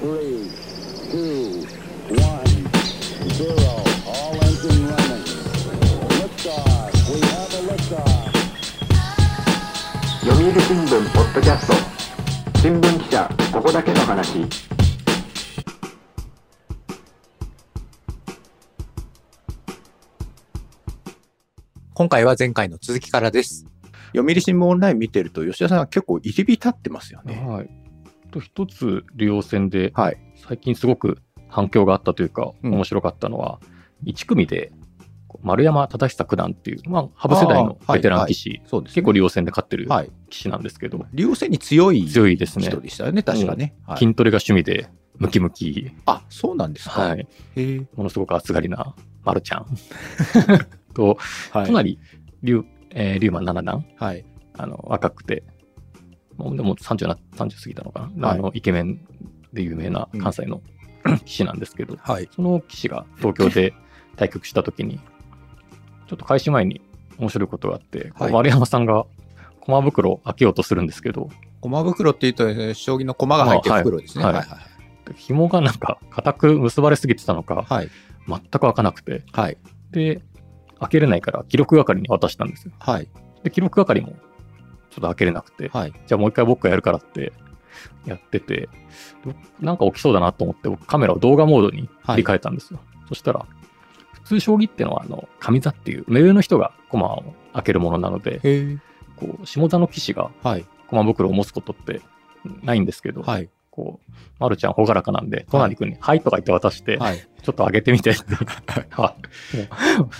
three, two, one, zero. All engine running. Liftoff. We have a liftoff. 読売新聞ポッドキャスト新聞記者ここだけの話今回は前回の続きからです。読売新聞オンライン見てると、吉田さんは結構入り浸ってますよね。はい。と一つ、竜王戦で、はい。最近すごく反響があったというか、うん面白かったのは、1組で、丸山忠久九段っていう、まあ、羽生世代のベテラン棋士、そうです、結構竜王戦で勝ってるはい。棋士なんですけど、竜王戦に強い強いですね。人でしたよね、確かね。はい筋トレが趣味で、ムキムキ、あ、そうなんですか。はい。ものすごく暑がりな、丸ちゃん。と、はい。隣、竜、えー、竜馬七段、はい。あの、若くて、もうでも30な、30過ぎたのかな、はいあの、イケメンで有名な関西の 棋士なんですけど、はい。その棋士が東京で 対局したときに、ちょっと開始前に面白いことがあって、はい丸山さんが駒袋を開けようとするんですけど、駒袋って言うと、えー将棋の駒が入ってる袋ですね。ははいい。はい。紐がなんか固く結ばれすぎてたのか、はい。全く開かなくて、はい。で、開けれないから記録係に渡したんですよ。はい。で、記録係もちょっと開けれなくて、はい。じゃあもう一回僕がやるからってやってて、どなんか起きそうだなと思って、僕カメラを動画モードに切り替えたんですよ。そしたら、普通将棋っていうのは、あの、上座っていう、目上の人が駒を開けるものなので。こう、下座の棋士がはい。駒袋を持つことってないんですけど、はい。こう、まるちゃん朗らかなんで、隣君に、はいとか言って渡して、はい。ちょっと上げてみて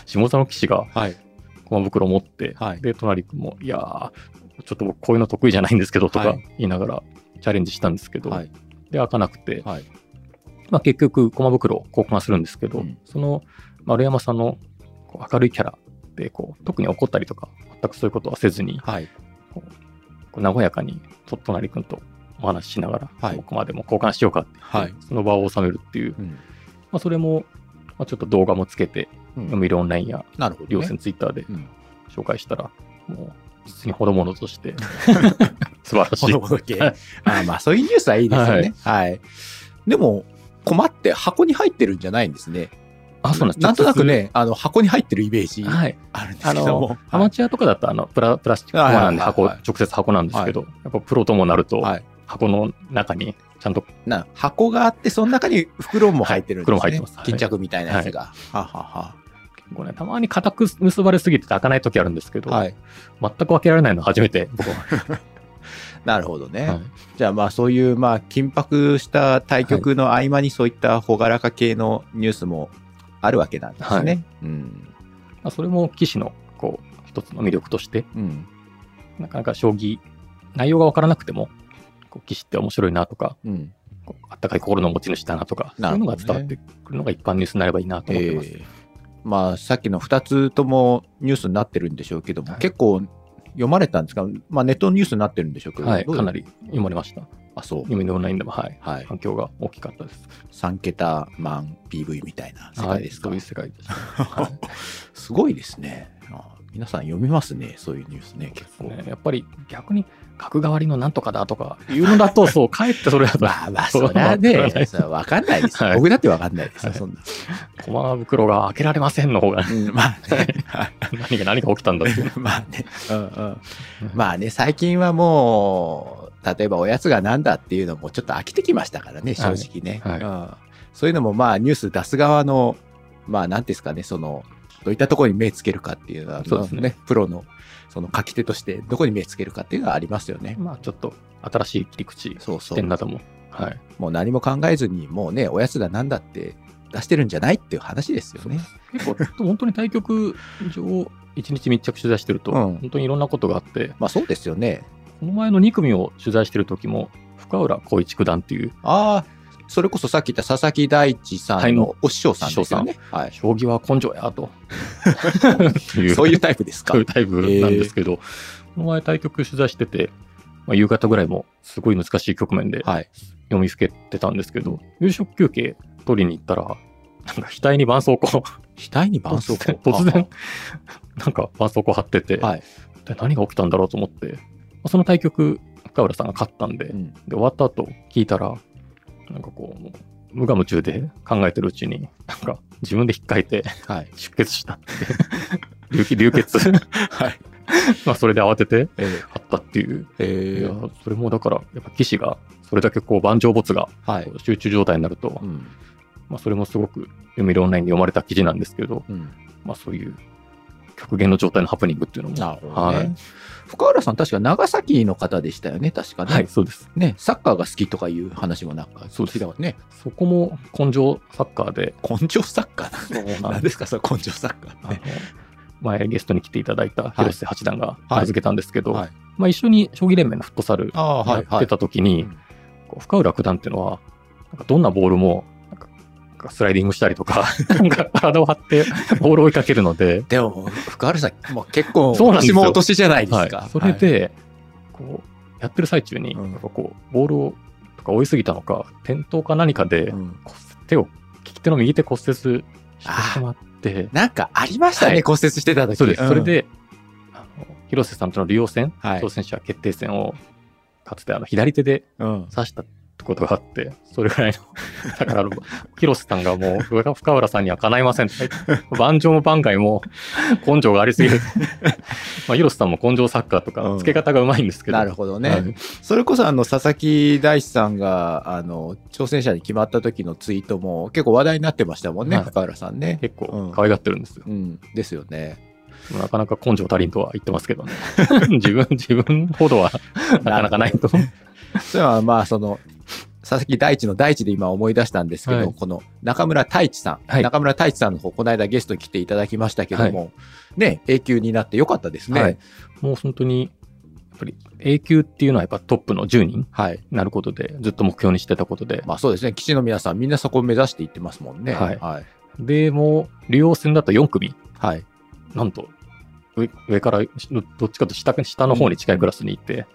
下座の棋士がはい。駒袋を持って、はいで、隣君も、いやー、ちょっと僕こういうの得意じゃないんですけど、とかはい言いながらチャレンジしたんですけど、はい。で、開かなくて、はい。まあ結局、駒袋を交換するんですけど、うんその丸山さんの明るいキャラで、こう、特に怒ったりとか、全くそういうことはせずに、はい。こう和やかに、と隣君とお話ししながら、はい僕までも交換しようかってはいその場を収めるっていう、うん。まあそれも、まあ、ちょっと動画もつけて、うん読売オンラインやなるほど、ね。両線ツイッターでうん紹介したら、もう、実にほどものとして、素晴らしい。ほどほど系あーまあ、そういうニュースはいいですよね。はい。でも、駒って箱に入ってるんじゃないんですね。あ、そうなんです。なんとなくね、あの、箱に入ってるイメージはい。あるんですけども。、アマチュアとかだとあのプラプラスチック箱なんで箱、はいはいはい直接箱なんですけど、やっぱプロともなると、はい。箱の中にちゃんとな箱があって、その中に袋も入ってるんですね。はい袋も入ってますはい巾着みたいなやつが。はははこうね、たまに固く結ばれすぎてて開かない時あるんですけど、はい。全く開けられないの初めて僕は。なるほどね。はいじゃあまあそういうまあ緊迫した対局の合間にそういった朗らか系のニュースもあるわけなんですね。うん。まあそれも棋士のこう一つの魅力として、うん。なかなか将棋、内容が分からなくても、こう棋士って面白いなとか、うん。あったかい心の持ち主だなとか、そういうのが伝わってくるのが一般ニュースになればいいなと思ってます。えーまあさっきの2つともニュースになってるんでしょうけども、はい。結構読まれたんですか、まあ、ネットニュースになってるんでしょうけど、はい、かなり読まれました。あそう。読みのオンラインでも、はい、はい。反響が大きかったです。3桁万 PV みたいな世界ですか、はい、そういう世界でした。はい。すごいですね。あ皆さん読みますねそういうニュースね結構。ね、やっぱり逆に角換わりのなんとかだとかいうのだと、そう、かえってそれだと、まあまあそりゃねわかんないです。僕だって分かんないですそんな、駒袋が開けられませんの方が、うん、まあね。は い何が何が起きたんだっていう。まあね、うんうん、まあね最近はもう例えばおやつがなんだっていうのもちょっと飽きてきましたからね正直ね、そういうのもまあニュース出す側のまあ何ですかねそのどういったところに目つけるかっていうのはそうですねプロのその書き手としてどこに目つけるかっていうのはありますよね。まあちょっと新しい切り口、そうそう視点なども、はい。もう何も考えずにもうねおやつだなんだって出してるんじゃないっていう話ですよね。結構、本当に対局上、一日密着取材してると、うん本当にいろんなことがあって、まあそうですよね。この前の2組を取材してる時も、深浦光一九段っていう、ああそれこそさっき言った佐々木大地さんのお師匠さんですよね。はい。将棋は根性やと。いそういうタイプですかそういうタイプなんですけど、この前対局取材してて、まあ、夕方ぐらいもすごい難しい局面ではい。読みふけてたんですけど、夕食休憩取りに行ったら、なんか額に絆創膏、額に絆創膏？突然、なんか絆創膏貼ってて、はい。で何が起きたんだろうと思って、まあその対局、深浦さんが勝ったんで、うんで終わった後聞いたら、なんかこう、無我夢中で考えてるうちに、なんか自分で引っかいてはい。出血したって。流血、流血。はい。まあそれで慌ててえ買ったっていう。ー、えいやー、それもだから、やっぱ騎士がそれだけこう盤上没がはい。集中状態になると、うん。まあそれもすごく読売オンラインで読まれた記事なんですけど、うん。まあそういう極限の状態のハプニングっていうのも。なるほどね。はい。深浦さん、確か長崎の方でしたよね、確かね。はい、そうです。ね、サッカーが好きとかいう話もなんか、そうですね。そこも根性サッカーで、根性サッカーな。なん何ですか、それ根性サッカーあのね。前ゲストに来ていただいたい広瀬八段が名付けたんですけど、はい。まあ、一緒に将棋連盟のフットサル。やってた時に、うんこう深浦九段っていうのは、なんかどんなボールもかスライディングしたりとか、なんか体を張ってボールを追いかけるので、でも、深浦さん、もう結構、そうなんですよ。私もお年じゃないですはい。か。、それで、こうやってる最中に、うん。なんかこうボールをとか追いすぎたのか、転倒か何かで、はい、うん手を利き手の右手骨折してしまって、なんかありましたね、はい。骨折してた時。そうです。ん。それで、あの広瀬さんとの竜王戦、はい。挑戦者決定戦を、かつてあの左手でうん。指したことがあって、それぐらいの、だから広瀬さんがもう、深深浦さんにはかないません盤上も盤外も根性がありすぎる。まあ、広瀬さんも根性サッカーとかうん、付け方がうまいんですけど。なるほどね。はいそれこそあの佐々木大地さんがあの挑戦者に決まった時のツイートも結構話題になってましたもんね、はい深浦さんね。結構うん可愛がってるんですよ。うん、ですよね。なかなか根性足りんとは言ってますけどね。自分、自分ほどはなかなかないと。それはまあその佐々木大地の大地で今思い出したんですけど、はいこの中村太一さん、はい中村太一さんの方この間ゲストに来ていただきましたけども、ね永久になってよかったですね。はい。もう本当に、やっぱり A 級っていうのはやっぱトップの10人はい。になることで、ずっと目標にしてたことで、まあそうですね。棋士の皆さんみんなそこを目指していってますもんね。はいはい。で、もう、竜王戦だと4組、はい。なんと、上上から、どっちかと下下の方に近いクラスに行って、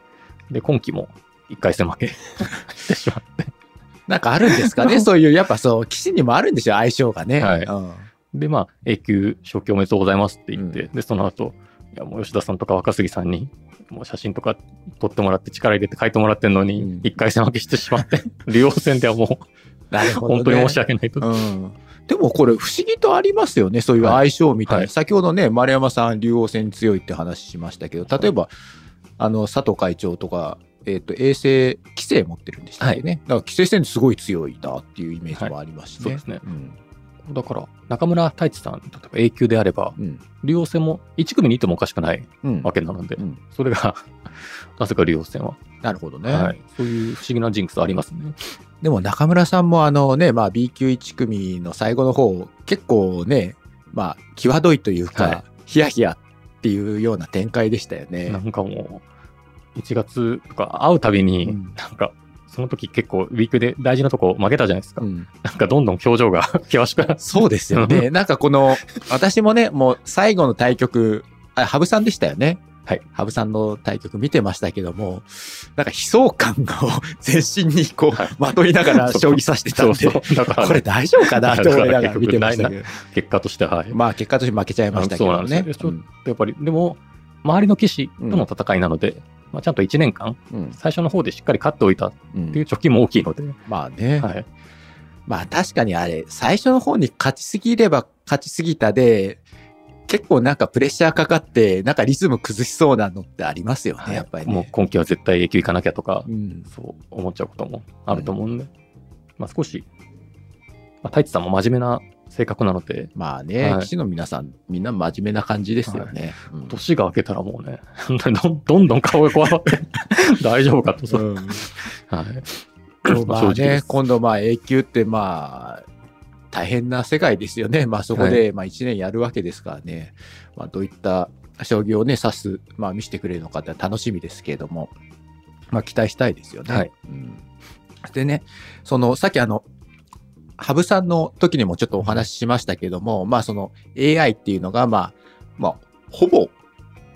で、今期も1回戦負けしてしまって、なんかあるんですかね？そういう、やっぱそう、棋士にもあるんですよ、相性がね。はいうんで、まあ、A 級昇級おめでとうございますって言って、で、その後、いや、もう吉田さんとか若杉さんに、もう写真とか撮ってもらって力入れて書いてもらってんのうんに、1回戦負けしてしまって、竜王戦ではもう、なるほど、ね。本当に申し訳ないと。うん。でもこれ不思議とありますよね。そういう相性みたいな。はい先ほどね、丸山さん、竜王戦に強いって話しましたけど、例えば、あの、佐藤会長とか、えっ、と、衛星、規制持ってるんでしたっけね。だから規制戦ですごい強いなっていうイメージもありますしね。そうですね。うん。だから、中村太一さん、例えば A 級であれば、うん。竜王戦も1組にいてもおかしくないうん。わけなので、うんそれが、なぜか竜王戦は、なるほどね。はい。そういう不思議なジンクスありますね。でも中村さんもあのね、まあ B 級1組の最後の方、結構ね、まあ、際どいというか、はいヒヤヒヤっていうような展開でしたよね。なんかもう、1月とか会うたびに、うんなんか、その時結構ウィークで大事なとこ負けたじゃないですか。うんなんかどんどん表情が 険しくなって。そうですよね。なんかこの、私もね、もう最後の対局、あ、羽生さんでしたよね。はい。羽生さんの対局見てましたけども、なんか悲壮感を 全身にこう、はいまといながら将棋指してたんで、そうそう。だから、これ大丈夫かな？と思いながら見てましたけど。結果として、はい。まあ結果として負けちゃいましたけどそうなんね。ですよやっぱり、でも、周りの棋士との戦いなので、まあ、ちゃんと1年間、うん最初の方でしっかり勝っておいたっうんていう貯金も大きいので、まあね。はい。まあ確かにあれ、最初の方に勝ちすぎれば勝ちすぎたで、結構なんかプレッシャーかかって、なんかリズム崩しそうなのってありますよね、やっぱりね。もう今期は絶対永久行かなきゃとかう、ん。そう思っちゃうこともあると思うんで、まあ少し、まあ、太一さんも真面目な性格なので、まあね、はい。棋士の皆さん、みんな真面目な感じですよね。うん。年が明けたらもうね、どんどん顔がこわばって、大丈夫かと、そううん。はい。まあね、す。今度まあ A 級ってまあ、大変な世界ですよね。まあそこでまあ1年やるわけですからね。まあどういった将棋をね、指す、まあ見せてくれるのかって楽しみですけれども、まあ期待したいですよね。はい。うん。でね、その、さっきあの、羽生さんの時にもちょっとお話ししましたけども、まあその AI っていうのがまあ、まあ、ほぼ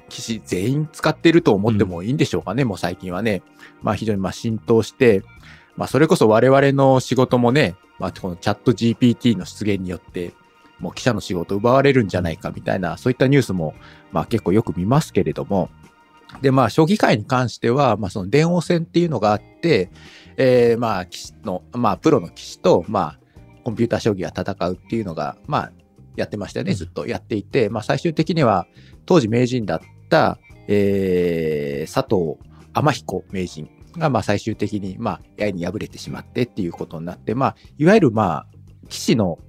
棋士全員使ってると思ってもいいんでしょうかね、もう最近はね。まあ非常にまあ浸透して、まあそれこそ我々の仕事もね、まあこのチャット GPT の出現によって、もう記者の仕事奪われるんじゃないかみたいな、そういったニュースもまあ結構よく見ますけれども、でまあ将棋界に関しては、まあその電王戦っていうのがあって、えーまあ、棋士の、まあ、プロの棋士と、まあ、コンピューター将棋が戦うっていうのが、まあ、やってましたよね、ずっとやっていて、まあ、最終的には、当時名人だった、えー佐藤天彦名人が、まあ、最終的に、まあ、AI に敗れてしまってっていうことになって、まあ、いわゆる、まあ、棋士の、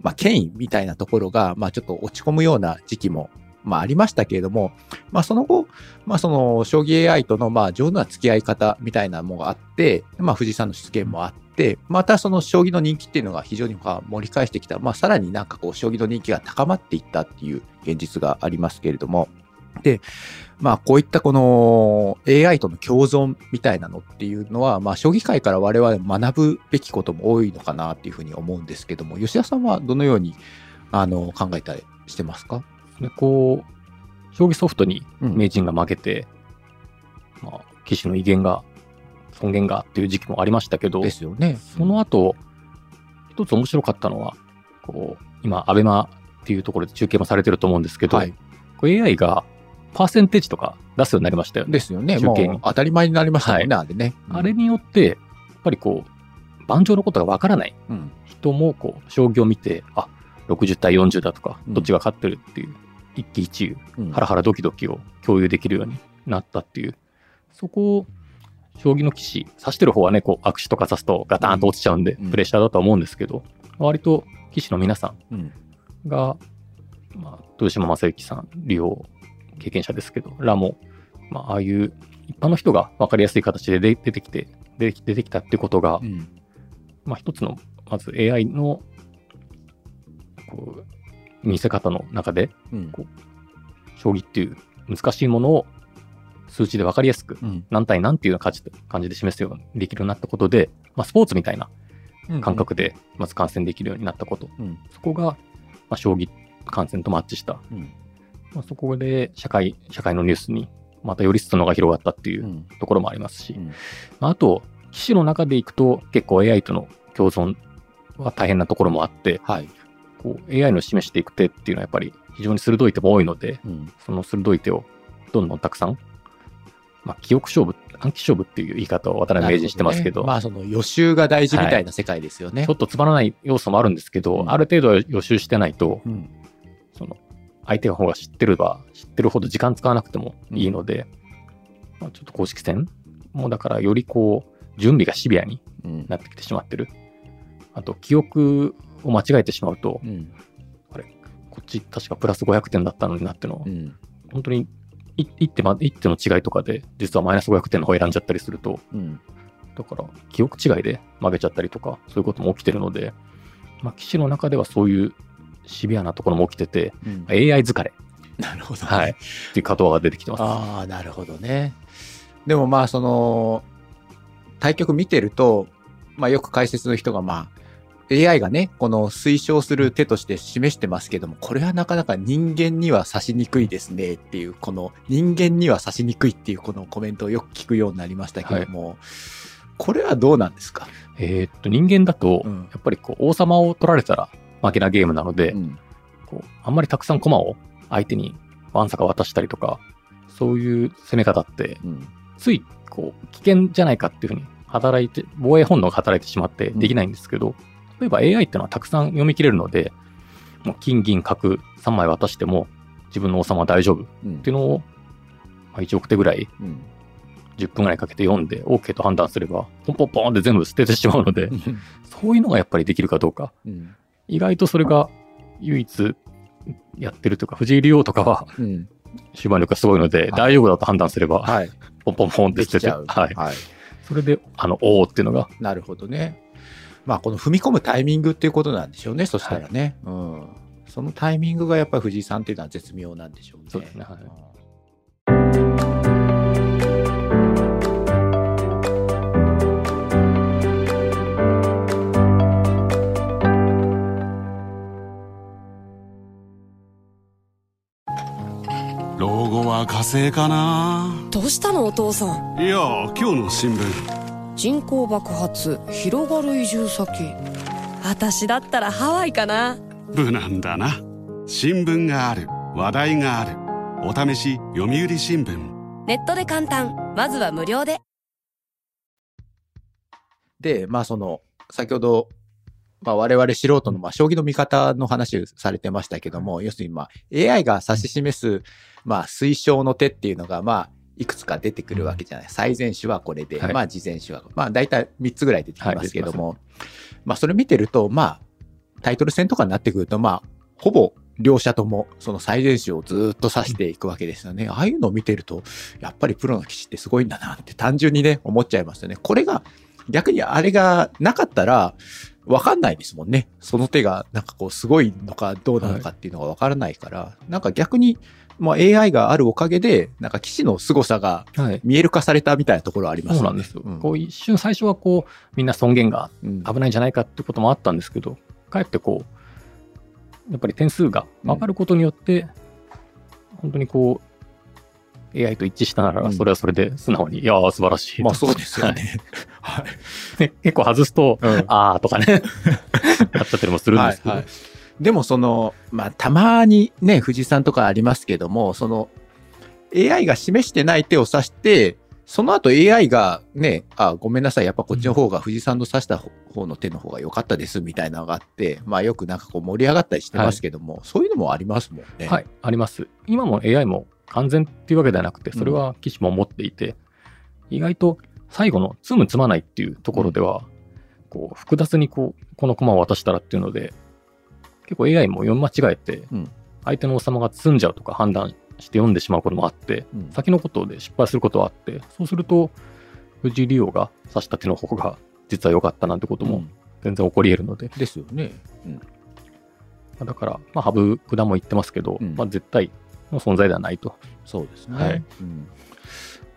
まあ、権威みたいなところが、まあ、ちょっと落ち込むような時期も、まあ、ありましたけれども、まあ、その後、まあ、その、将棋 AI との、まあ、上手な付き合い方みたいなものがあって、まあ、藤井さんの出現もあって、またその将棋の人気っていうのが非常にまあ盛り返してきた、まあ、さらになんかこう、将棋の人気が高まっていったっていう現実がありますけれども、で、まあ、こういったこの AI との共存みたいなのっていうのは、まあ、将棋界から我々学ぶべきことも多いのかなっていうふうに思うんですけども、吉田さんはどのように、あの、考えたりしてますか？でこう、将棋ソフトにうん。名人が負けて、まあ、棋士の威厳が、尊厳がっていう時期もありましたけど、ですよね。その後、一つ面白かったのは、こう、今、アベマっていうところで中継もされてると思うんですけど、はい。AI がパーセンテージとか出すようになりましたよね。ですよね。も中継当たり前になりましたもんね、あれね。あれによって、やっぱりこう、盤上のことがわからないうん、人も、こう、将棋を見て、あ、60対40だとか、うんどっちが勝ってるっていう、一喜一憂、うんハラハラドキドキを共有できるようになったっていう、そこを、将棋の棋士、指してる方はね、こう、握手とか指すとガタンと落ちちゃうんで、うん。プレッシャーだとは思うんですけど、割と棋士の皆さうんんが、まあ、豊島将之さん、竜王経験者ですけど、らも、まあ、ああいう一般の人が分かりやすい形で出出てきて、出てきたってことが、うん。まあ、一つの、まず AI の、こう、見せ方の中で、うん。将棋っていう難しいものを数値で分かりやすく、うん。何対何っていうような感じで感じで示すようにできるようになったことで、まあ、スポーツみたいな感覚で、まず観戦できるようになったこと。うん。そこが、まあ、将棋観戦とマッチした。うん。まあ、そこで社会、社会のニュースにまたより裾野が広がったっていううん。ところもありますし、うん。まああと、棋士の中でいくと結構 AI との共存は大変なところもあって、はい。こう AI の示していく手っていうのはやっぱり非常に鋭い手も多いので、うん。その鋭い手をどんどんたくさん、まあ、記憶勝負、暗記勝負っていう言い方を渡辺名人してますけど、ねまあ、その予習が大事みたいな世界ですよね。ちょっとつまらない要素もあるんですけど、うん。ある程度は予習してないと、うん。その相手の方が知ってれば知ってるほど時間使わなくてもいいので、まあ、ちょっと公式戦もうだからよりこう準備がシビアにうん。なってきてしまってる。あと記憶を間違えてしまうと、うん。こっち確かプラス500点だったのになってのをうん。本当にい一手ま一手の違いとかで実はマイナス500点の方を選んじゃったりするとうんだから記憶違いで負けちゃったりとかそういうことも起きてるので、まあ、棋士の中ではそういうシビアなところも起きててうん AI 疲れ、なるほどね。はい、っていう言葉が出てきてます。ああ、なるほどね。でもまあ、その、対局見てると、まあよく解説の人がまあ、AI がね、この推奨する手として示してますけども、これはなかなか人間には指しにくいですねっていう、この人間には指しにくいっていうこのコメントをよく聞くようになりましたけども、これはどうなんですか？えーっと人間だとうん。やっぱりこう王様を取られたら負けなゲームなので、うん。こうあんまりたくさん駒を相手にわんさか渡したりとかそういう攻め方ってうん。ついこう危険じゃないかっていうふうに働いて防衛本能が働いてしまってできないんですけど、例えば AI っていうのはたくさん読み切れるのでもう金銀角3枚渡しても自分の王様は大丈夫っうんていうのを、まあ、1億手ぐらいうん10分ぐらいかけて読んで OK と判断すればポンポンポンって全部捨ててしまうのでそういうのがやっぱりできるかどうかうん意外とそれが唯一やってるというか藤井竜王とかはうん終盤力がすごいので、い大丈夫だと判断すれば、はい。ポンポンポンって捨てて、できちゃう。はい。はい。それで、あの、おーっていうのが、なるほどね。まあ、この踏み込むタイミングっていうことなんでしょうね、そしたらね。うん。そのタイミングがやっぱり藤井さんっていうのは絶妙なんでしょうね。そうですねはいうん老後は火星かなどうしたのお父さんいや今日の新聞人口爆発広がる移住先。私だったらハワイかな。無難だな。新聞がある。話題がある。お試し読売新聞。ネットで簡単。まずは無料で。で、まあその、先ほど、まあ我々素人の、まあ将棋の見方の話をされてましたけども、要するにまあ AI が指し示す、まあ推奨の手っていうのが、まあ、いくつか出てくるわけじゃない。最善手はこれで、はいまあ事前手は、まあ大体3つぐらい出てきますけども、まあそれ見てると、まあタイトル戦とかになってくると、まあほぼ両者ともその最善手をずっと指していくわけですよね。ああいうのを見てると、やっぱりプロの棋士ってすごいんだなって単純にね、思っちゃいますよね。これが、逆にあれがなかったら、わかんないですもんね。その手が、なんかこう、すごいのかどうなのかっていうのがわからないから、なんか逆に、まあ AI があるおかげで、なんか棋士の凄さがはい。見える化されたみたいなところありますよね。そうなんですよ。うんこう一瞬最初はこう、みんな尊厳がうん危ないんじゃないかってこともあったんですけど、かえってこう、やっぱり点数が分かることによって、本当にこう、AI と一致したなら、うんそれはそれで素直に、いやー、素晴らしい。まあそうですよね。はい。ね結構外すと、うんあーとかね、なっちゃったりもするんですけど、はいはいでもその、まあ、たまにね、富士山とかありますけども、その、AI が示してない手を指して、その後 AI がね、あ、ごめんなさい、やっぱこっちの方が富士山の指した方の手の方が良かったですみたいなのがあって、まあよくなんかこう盛り上がったりしてますけども、そういうのもありますもんね。はい、あります。今も AI も完全っていうわけではなくて、それは棋士も思っていて、意外と最後の積む積まないっていうところでは、こう複雑にこうこの駒を渡したらっていうので、結構 AI も読み間違えてうん、相手の王様が詰んじゃうとか判断して読んでしまうこともあって、うん。先のことで失敗することはあって、そうすると、藤井竜王が指した手の方が実は良かったなんてこともうん。全然起こり得るので、ですよね。だから、まあ、羽生九段も言ってますけど、うん。まあ、絶対の存在ではないと。そうですね。はい。うん。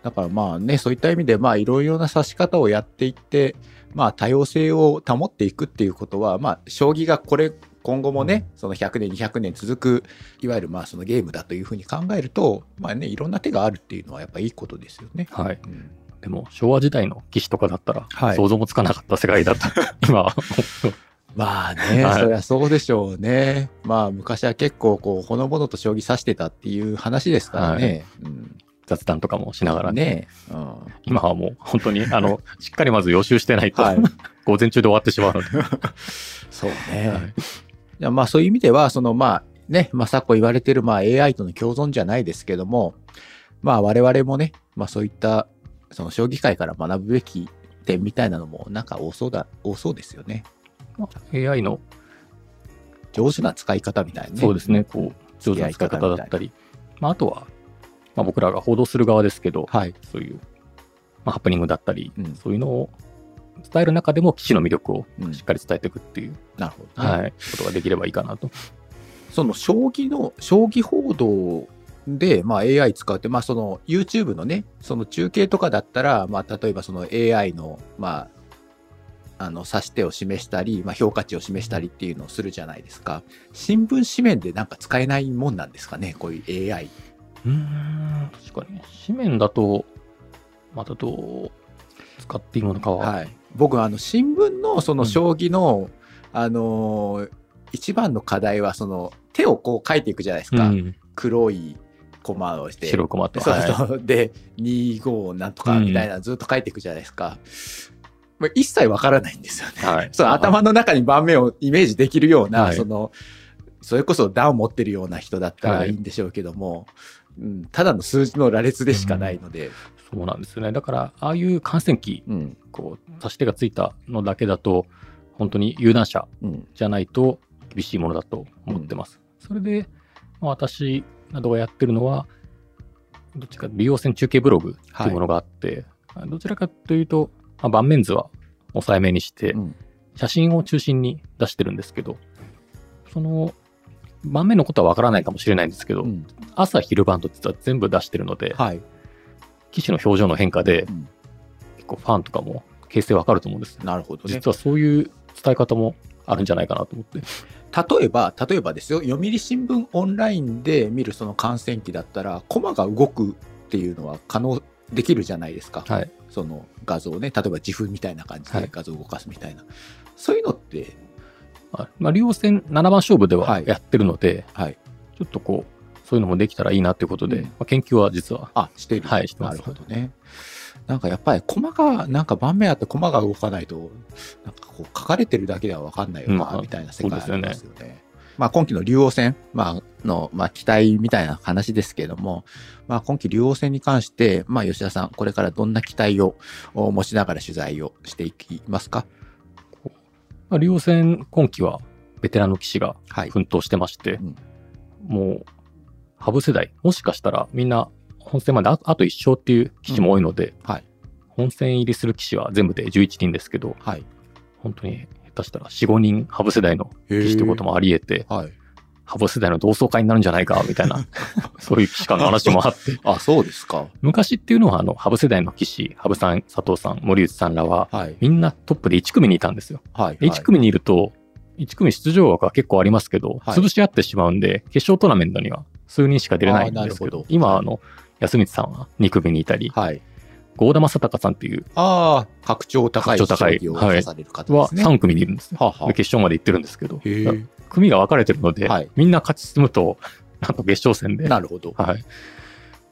だからまあね、そういった意味で、まあいろいろな指し方をやっていって、まあ多様性を保っていくっていうことは、まあ将棋がこれ、今後もね、その100年、200年続く、いわゆるまあそのゲームだというふうに考えると、まあね、いろんな手があるっていうのはやっぱいいことですよね。はい。うん。でも、昭和時代の騎士とかだったら、はい。想像もつかなかった世界だと、今は、まあね、はい。そりゃそうでしょうね。まあ昔は結構こう、ほのぼのと将棋指してたっていう話ですからね。うん。雑談とかもしながらね、ねうん。今はもう本当に、あの、しっかりまず予習してないと、はい。午前中で終わってしまうので、そうね。はいいやまあそういう意味では、そのまあね、まあ昨今言われてるまあ AI との共存じゃないですけども、まあ我々もね、まあそういったその将棋界から学ぶべき点みたいなのもなんか多そうだ、多そうですよね。まあ AI の、上手な使い方みたいなね。そうですね、こう、上手な使い方だったり、まあ、あとは、まあ、僕らが報道する側ですけど、はい。そういう、まあ、ハプニングだったり、うんそういうのを伝える中でも、棋士の魅力をうんしっかり伝えていくっていう、なるほど、ね。はい、ことができればいいかなと。その将棋の、将棋報道で、まあ AI 使うって、まあその YouTube のね、その中継とかだったら、まあ例えばその AI の、まあ、あの、指し手を示したり、まあ評価値を示したりっていうのをするじゃないですか。新聞紙面でなんか使えないもんなんですかね、こういう AI。うーん、確かに。紙面だと、またどう使っていいものかは、はい。僕、あの、新聞のそのうん将棋の、あのー一番の課題は、その、手をこう書いていくじゃないですか。うん黒いコマをして。白駒と。そうはいそう。で、25なんとかみたいなずっと書いていくじゃないですか。まあ一切わからないんですよね。はい その頭の中に盤面をイメージできるような、はいその、それこそ段を持ってるような人だったらはいいいんでしょうけども、うん、ただの数字の羅列でしかないので、そうなんですよね。だから、ああいう観戦機、うん、こう、指し手がついたのだけだと、本当に有段者うん、じゃないと厳しいものだと思ってます。それで、まあ私などがやってるのは、どっちか利用線中継ブログっていうものがあって、どちらかというと、まあ、盤面図は抑えめにして、うん写真を中心に出してるんですけど、その盤面のことはわからないかもしれないんですけど、うん朝昼晩と実は全部出してるので、はい。機種の表情の変化で、うん結構ファンとかも形勢わかると思うんです。なるほどね。実はそういう伝え方もあるんじゃないかなと思って。例えば、例えばですよ、読売新聞オンラインで見るその観戦機だったら、コマが動くっていうのは可能できるじゃないですか。はい。その画像をね、例えば自負みたいな感じはいで画像を動かすみたいな。そういうのって、まあ、まあ、竜王戦7番勝負でははいやってるので、はい。ちょっとこう、そういうのもできたらいいなということで、うんまあ、研究は実は、あ、している。はいしてますなるほどね。なんかやっぱり駒が、なんか盤面あって駒が動かないと、なんかこう書かれてるだけでは分かんないよな、うんみたいな世界ありますそよね。まあ今期の竜王戦、まあの、まあ期待みたいな話ですけども、まあ今期竜王戦に関して、まあ吉田さん、これからどんな期待をお持ちながら取材をしていきますか？まあ、竜王戦今期はベテランの騎士がはい。奮闘してまして、うんもう、ハブ世代、もしかしたらみんな本戦までああと1勝っていう騎士も多いので、はい。本戦入りする騎士は全部で11人ですけど、はい。本当に下手したら4、5人ハブ世代の騎士ってこともあり得て、はい。ハブ世代の同窓会になるんじゃないか、みたいな、そういう騎士官の話もあって、あ、そうですか。昔っていうのはあの、ハブ世代の騎士、ハブさん、佐藤さん、森内さんらは、はい。みんなトップで1組にいたんですよ。はい。1組にいると、1組出場枠は結構ありますけど、はい潰し合ってしまうんで、決勝トーナメントには数人しか出れないんですけどど、今、あの、安光さんは2組にいたり、はい。郷田正孝さんっていうああ、格調高い将棋を指される方はですね。3組にいるんですよ。はあはで決勝まで行ってるんですけど。組が分かれてるので、はいみんな勝ち進むと、なんと決勝戦で、なるほど。はい。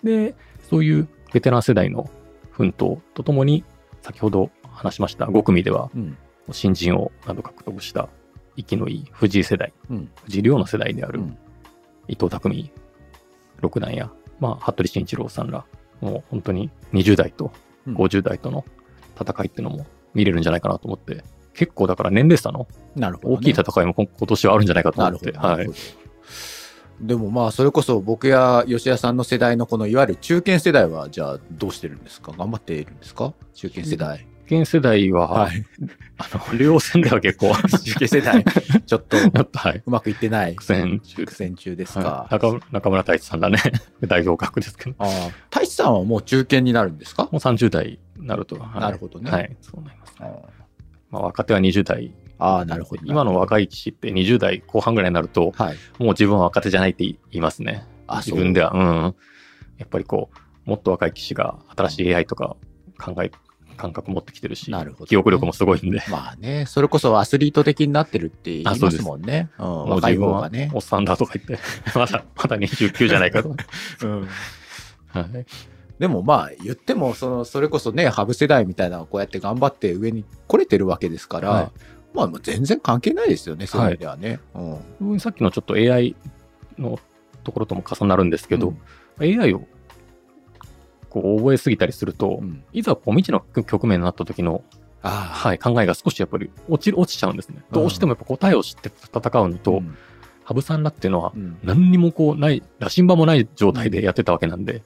で、そういうベテラン世代の奮闘とともに、先ほど話しました5組では、うん。新人をなど獲得した、息のいい藤井世代、うん。藤井亮の世代であるうん伊藤匠六段や、まあ、服部慎一郎さんら、もう本当に20代とうん50代との戦いっていうのも見れるんじゃないかなと思って、結構だから年齢差のなるほど、ね。大きい戦いも今今年はあるんじゃないかと。思って、はいでもまあ、それこそ僕や吉田さんの世代のこのいわゆる中堅世代は、じゃあどうしてるんですか？頑張っているんですか？中堅世代。現世代は、はい。あの、両戦では結構、中堅世代、ちょっと。うまくいってない。苦戦中苦戦中ですはかい。中中村太一さんだね。代表格ですけど。ああ。太一さんはもう中堅になるんですか？もう30代になると。はいなるほどねはい。そうなります。あまあ、若手は20代。あ、なるほど。今の若い騎士って20代後半ぐらいになると、はい。もう自分は若手じゃないって言いますね。あ自分では。うん。やっぱりこう、もっと若い騎士が新しい AI とか考え、感覚持ってきてるし、なるほどね記憶力もすごいんで、まあね、それこそアスリート的になってるって言いますすもんね。うん、若い方がね。おっさんだとか言って、まだ、まだ29じゃないかと。うんはい。でもまあ言ってもそのそれこそねハブ世代みたいなこうやって頑張って上に来れてるわけですから、はいまあ全然関係ないですよねそういう意味ではね。うんさっきのちょっと AI のところとも重なるんですけど、AI をこう覚えすぎたりすると、うん。いざこう未知の局面になった時の、あはい、考えが少しやっぱり落ち落ちちゃうんですね。うん。どうしてもやっぱ答えを知って戦うのあと、羽生さんらっていうのはうん。何にもこうない、羅針盤もない状態でやってたわけなんで、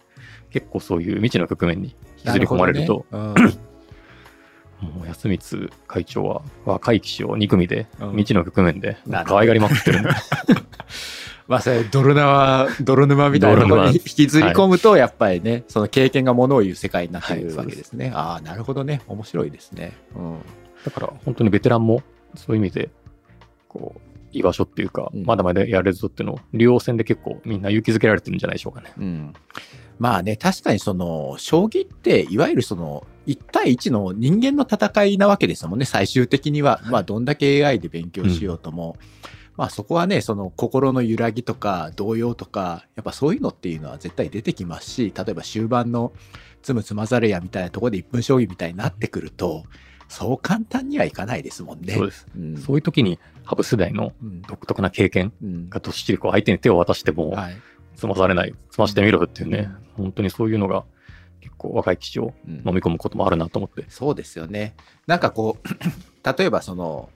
結構そういう未知の局面に引きずり込まれると、もう安光会長は若い騎士を2組でうん。未知の局面で可愛がりまくってるんで、まあそれ泥沼泥沼みたいなところに 引きずり込むとやっぱりね、その経験がものを言う世界になってくるわけですね。ああなるほどね。面白いですね。うん。だから本当にベテランもそういう意味で、こう、居場所っていうか、うん。まだまだやれるぞっていうのを、竜王戦で結構みんな勇気づけられてるんじゃないでしょうかね。うん、まあね確かにその将棋っていわゆるその1対1の人間の戦いなわけですもんね。最終的には、まあどんだけ AI で勉強しようとも、まあそこはねその心の揺らぎとか動揺とかやっぱそういうのっていうのは絶対出てきますし例えば終盤のつむつまざるやみたいなところで1分将棋みたいになってくるとそう簡単にはいかないですもんね。そうです。うんそういう時に、羽生世代のうん独特な経験うんがどっしりこう相手に手を渡しても、はい済まされない、済ましてみろっていうね、本当にそういうのが結構若い騎士をうん飲み込むこともあるなと思って。そうですよね。なんかこう、例えばその、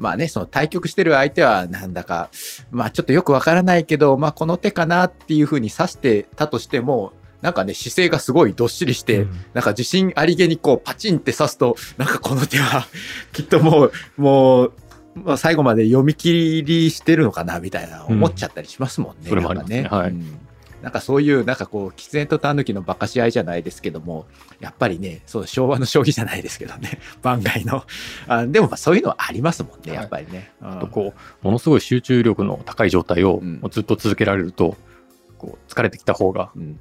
まあね、その対局してる相手はなんだか、まあちょっとよくわからないけど、まあこの手かなっていうふうに指してたとしても、なんかね、姿勢がすごいどっしりして、うん。なんか自信ありげにこうパチンって指すと、なんかこの手は きっともう、もう、まあ、最後まで読み切りしてるのかなみたいな思っちゃったりしますもんね。それもありますね。はい。うんなんかそういう、なんかこう、喫煙とタヌキの馬鹿し合いじゃないですけども、やっぱりね、そう、昭和の将棋じゃないですけどね、番外の。あでもまあそういうのはありますもんね、やっぱりね。うんとこう、ものすごい集中力の高い状態をずっと続けられると、こう疲れてきた方がうん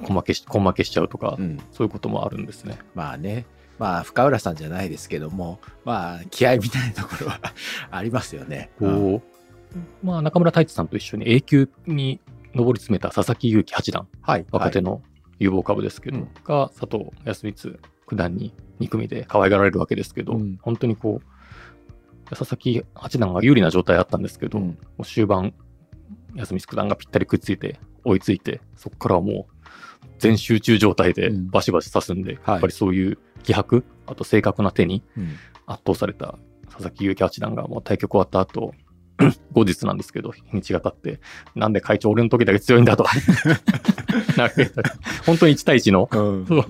根負けし、根負けしちゃうとか、うんそういうこともあるんですね。まあね、まあ深浦さんじゃないですけども、まあ気合みたいなところは ありますよね。うんこう、まあ中村太一さんと一緒に A 級に上り詰めた佐々木勇気八段、はい。若手の有望株ですけど、うんが佐藤康光九段に2組で可愛がられるわけですけど、うん。本当にこう、佐々木八段が有利な状態あったんですけど、うん。もう終盤、康光九段がぴったりくっついて、追いついて、そこからはもう全集中状態でうん。バシバシ指すんで、はい。やっぱりそういう気迫、あと正確な手にうん。圧倒された佐々木勇気八段がもう対局終わった後、後日なんですけど、日にちが経って、なんで会長俺の時だけ強いんだと。本当に1対1のうん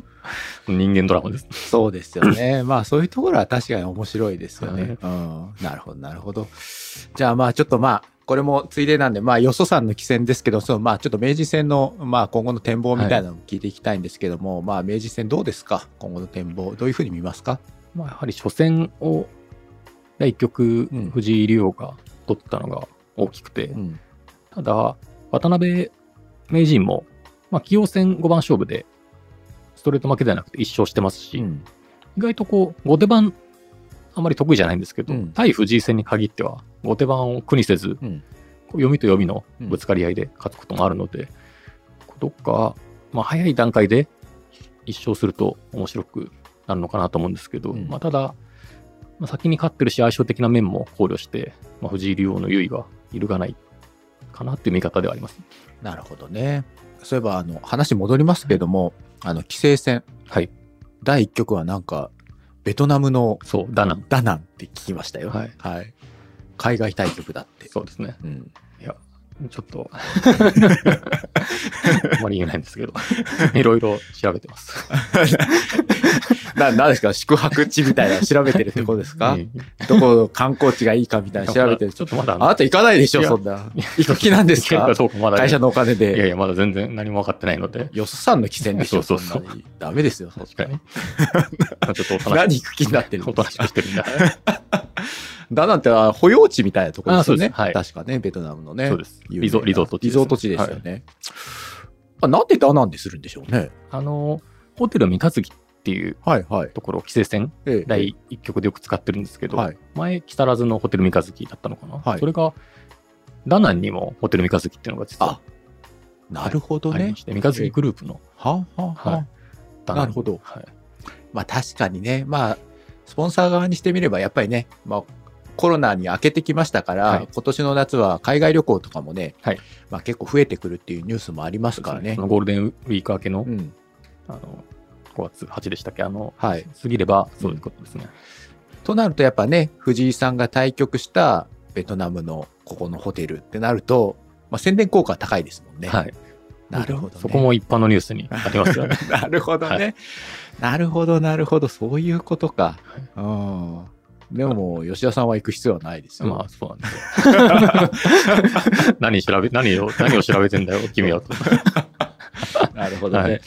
人間ドラマです。そうですよね。まあそういうところは確かに面白いですよね。はいうん。なるほど、なるほど。じゃあまあちょっとまあ、これもついでなんで、まあよそさんの棋戦ですけど、そうまあちょっと明治戦のまあ今後の展望みたいなのも聞いていきたいんですけども、まあ明治戦どうですか？今後の展望。どういうふうに見ますか？まあ、やはり初戦を第1局うん藤井竜王が取ったのが大きくて、ん。ただ、渡辺名人も、まあ、棋王戦5番勝負で、ストレート負けではなくて1勝してますし、うん。意外とこう、後手番、あまり得意じゃないんですけど、うん。対藤井戦に限っては、後手番を苦にせず、読みと読みのぶつかり合いで勝つこともあるので、どっか、まあ、早い段階で1勝すると面白くなるのかなと思うんですけど、うん。まあ、ただ、まあ、先に勝ってるし、相性的な面も考慮して、まあ、藤井竜王の優位が揺るがないかなっていう見方ではあります。なるほどね。そういえば、あの、話戻りますけども、あの、棋聖戦、はい。第1局はなんか、ベトナムのそう、ダナン。ダナンって聞きましたよ。はいはい。海外対局だって。そうですね。うん。ちょっと、あまり言えないんですけど、いろいろ調べてます。な、なんですか宿泊地みたいなの調べてるってことですか？うんどこ観光地がいいかみたいなの調べてる。ちょっとまだ、あなた行かないでしょ、そんな。行く気なんですか？かどうかまだ、会社のお金いやいで。や、まだ全然何も分かってないので、よそさんの汽船でしょ、そうそうそう。ダメですよ、確かなに。まあちょっとおとなし何行く気になってるく、おとなしくしてるんだ。ダナンってあ保養地みたいなところですよね。はい確かね、ベトナムのね。そうです。リゾリゾート地です。リゾート地ですよね。あなんでダナンでするんでしょうね。あの、ホテル三日月っていうはいはい。ところを規制線ええ第1局でよく使ってるんですけど、はい。前、木更津のホテル三日月だったのかな、はいそれが、ダナンにもホテル三日月っていうのが実はなるほどね三日月グループのはあ、はあはいなるほどはい。まあ確かにね、まあ、スポンサー側にしてみれば、やっぱりね、まあ、コロナに明けてきましたから、はい今年の夏は海外旅行とかもね、はいまあ結構増えてくるっていうニュースもありますからねそ。のゴールデンウィーク明けの、うん。あの、5月8でしたっけ？あの、はい。過ぎればそういうことですね。となるとやっぱね、藤井さんが対局したベトナムのここのホテルってなると、まあ宣伝効果は高いですもんね。はい。なるほど、ね。そこも一般のニュースにありますよね。なるほどね。はなるほど、なるほど。そういうことか。はいうん。でももう、吉田さんは行く必要はないですよ。まあ、そうなんですよ。何調べ、何を、何を調べてんだよ、君はと。なるほどね。はい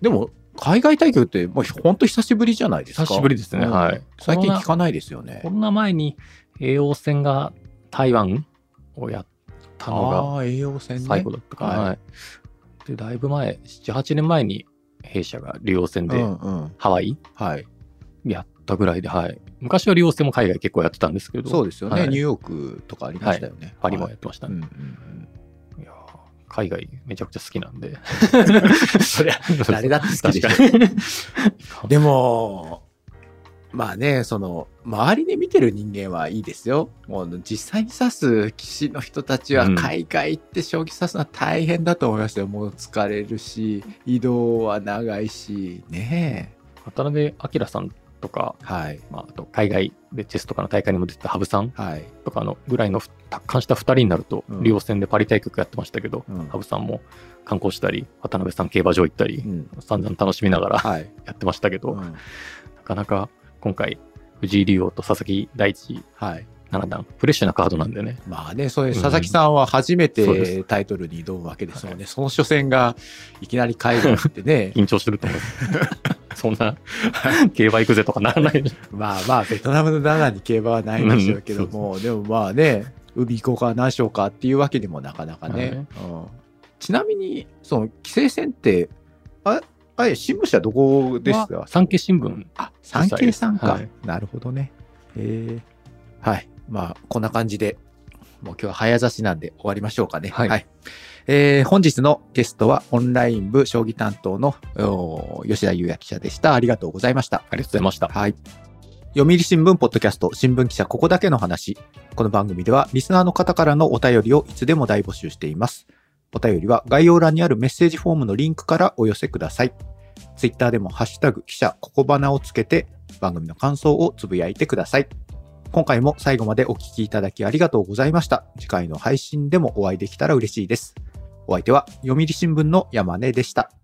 でも、海外対局って、もう本当久しぶりじゃないですか。久しぶりですね。うんはい。最近聞かないですよねコ。ロナ前に叡王戦が台湾をやったのがああ、栄養戦ね。最後だったかな。はいはいで、だいぶ前、7、8年前に弊社が竜王戦でうんうん。ハワイはい。やったぐらいで、はい。昔は竜王戦も海外結構やってたんですけど、そうですよね、はいニューヨークとかありましたよね。パリもやはいってましたね。うんうんいやー海外めちゃくちゃ好きなんで。うん。そりゃ、誰だって好きでしょ。でも、まあね、その、周りで見てる人間はいいですよ。もう実際に指す棋士の人たちはうん海外行って将棋指すのは大変だと思いますよ。もう疲れるし、移動は長いし、ね渡辺明さんとか、え。はい。まあ、あと海外でチェスとかの大会にも出てた羽生さんはい。とかのぐらいの達観した2人になると、うん竜王戦でパリ対局やってましたけど、うん羽生さんも観光したり、渡辺さん競馬場行ったりう、ん。散々楽しみながらはい。やってましたけど、なうんかなか今回、藤井竜王と佐々木大地はい。七段、フレッシュなカードなんでね、まあね、それ、佐々木さんは初めそうでてタイトルに挑むわけですよね。その初戦がいきなり海外ってね、緊張してると思う。そんな、競馬行くぜとかならないで。まあまあ、ベトナムのダナに競馬はないんでしょうけども、でもまあね、海行こうか何しようかっていうわけにもなかなかね。うんちなみに、その、規制線って、あ、あれ、新聞社どこですか？産経新聞。あ、産経さんか。はいなるほどね。ええはい。まあ、こんな感じで、もう今日は早指しなんで終わりましょうかね。はいえー本日のゲストはオンライン部将棋担当のお吉田裕也記者でした。ありがとうございました。ありがとうございました。はい。読売新聞ポッドキャスト新聞記者ここだけの話。この番組ではリスナーの方からのお便りをいつでも大募集しています。お便りは概要欄にあるメッセージフォームのリンクからお寄せください。ツイッターでもハッシュタグ記者ここばなをつけて番組の感想をつぶやいてください。今回も最後までお聴きいただきありがとうございました。次回の配信でもお会いできたら嬉しいです。お相手は読売新聞の山根でした。